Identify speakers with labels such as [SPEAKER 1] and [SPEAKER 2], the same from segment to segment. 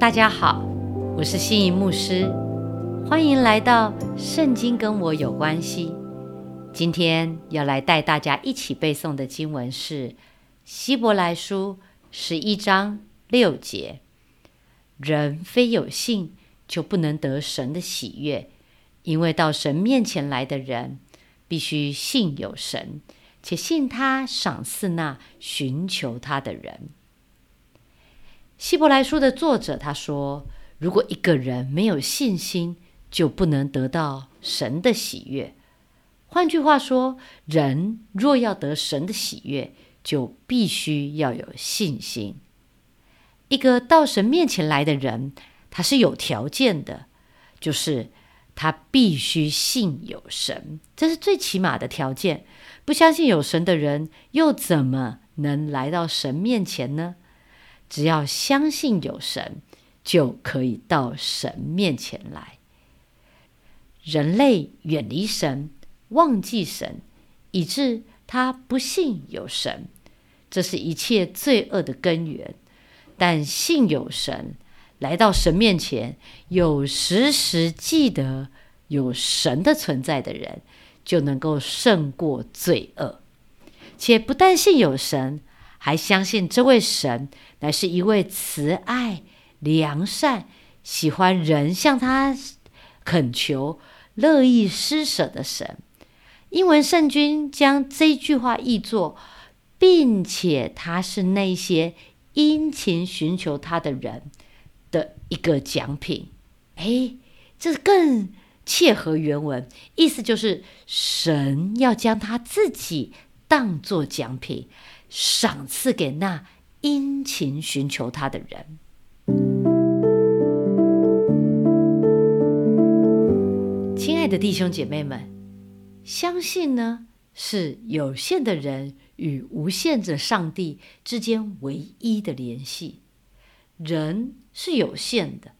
[SPEAKER 1] 大家好，我是心仪牧师，欢迎来到《圣经跟我有关系》。今天要来带大家一起背诵的经文是《希伯来书》十一章六节：“人非有信，就不能得神的喜悦，因为到神面前来的人，必须信有神，且信他赏赐那寻求他的人。”希伯来书的作者他说：“如果一个人没有信心，就不能得到神的喜悦。换句话说，人若要得神的喜悦，就必须要有信心。一个到神面前来的人，他是有条件的，就是他必须信有神，这是最起码的条件。不相信有神的人，又怎么能来到神面前呢？”只要相信有神，就可以到神面前来。人类远离神，忘记神，以致他不信有神，这是一切罪恶的根源。但信有神，来到神面前，有时时记得有神的存在的人，就能够胜过罪恶。且不但信有神。还相信这位神乃是一位慈爱、良善、喜欢人向他恳求、乐意施舍的神。英文圣君将这句话译作，并且他是那些殷勤寻求他的人的一个奖品。哎，这更切合原文，意思就是神要将他自己当作奖品。赏赐给那殷勤寻求他的人。亲爱的弟兄姐妹们，相信呢是有限的人与无限的上帝之间唯一的联系。人是有限的，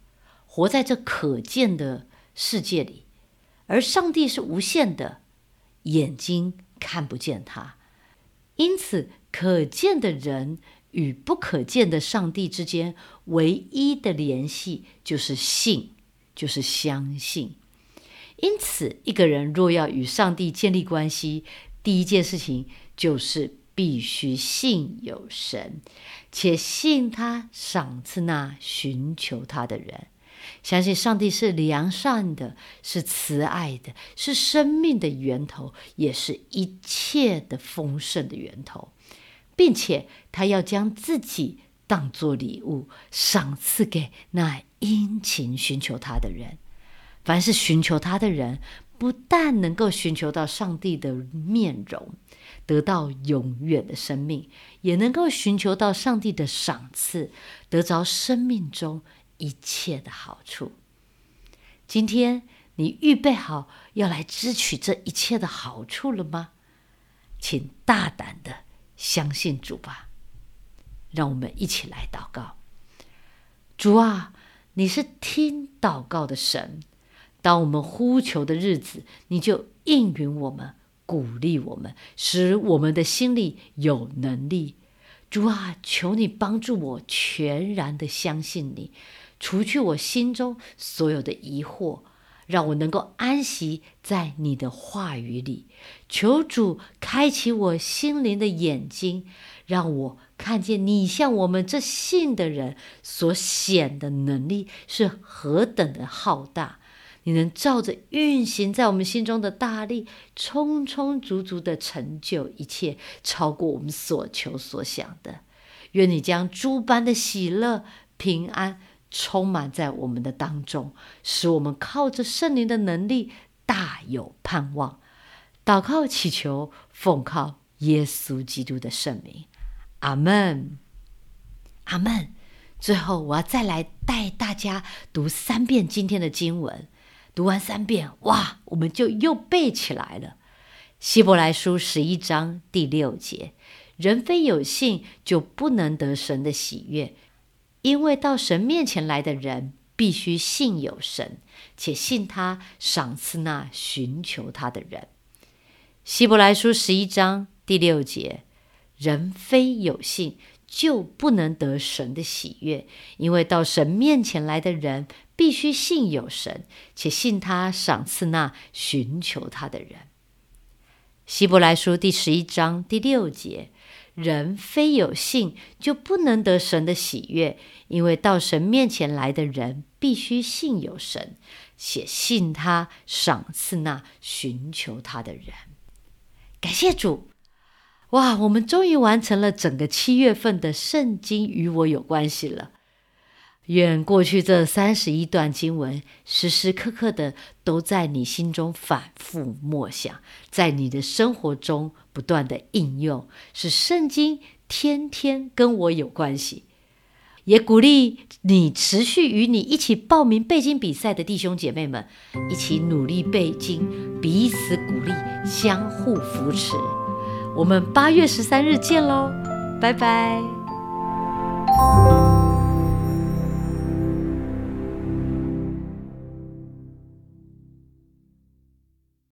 [SPEAKER 1] 活在这可见的世界里，而上帝是无限的，眼睛看不见他，因此。可见的人与不可见的上帝之间唯一的联系就是信，就是相信。因此，一个人若要与上帝建立关系，第一件事情就是必须信有神，且信他赏赐那寻求他的人。相信上帝是良善的，是慈爱的，是生命的源头，也是一切的丰盛的源头。并且他要将自己当作礼物赏赐给那殷勤寻求他的人。凡是寻求他的人，不但能够寻求到上帝的面容，得到永远的生命，也能够寻求到上帝的赏赐，得着生命中一切的好处。今天你预备好要来支取这一切的好处了吗？请大胆的。相信主吧，让我们一起来祷告。主啊，你是听祷告的神，当我们呼求的日子，你就应允我们，鼓励我们，使我们的心里有能力。主啊，求你帮助我全然的相信你，除去我心中所有的疑惑。让我能够安息在你的话语里，求主开启我心灵的眼睛，让我看见你向我们这信的人所显的能力是何等的浩大。你能照着运行在我们心中的大力，充充足足的成就一切，超过我们所求所想的。愿你将诸般的喜乐、平安。充满在我们的当中，使我们靠着圣灵的能力大有盼望。祷告祈求，奉靠耶稣基督的圣名，阿门，阿门。最后，我要再来带大家读三遍今天的经文。读完三遍，哇，我们就又背起来了。希伯来书十一章第六节：人非有信，就不能得神的喜悦。因为到神面前来的人，必须信有神，且信他赏赐那寻求他的人。希伯来书十一章第六节：人非有信，就不能得神的喜悦，因为到神面前来的人必须信有神，且信他赏赐那寻求他的人。希伯来书第十一章第六节：人非有信，就不能得神的喜悦，因为到神面前来的人必须信有神，且信他赏赐那寻求他的人。感谢主！哇，我们终于完成了整个七月份的圣经与我有关系了。愿过去这三十一段经文时时刻刻的都在你心中反复默想，在你的生活中不断的应用，使圣经天天跟我有关系。也鼓励你持续与你一起报名背经比赛的弟兄姐妹们一起努力背经，彼此鼓励，相互扶持。我们八月十三日见喽，拜拜。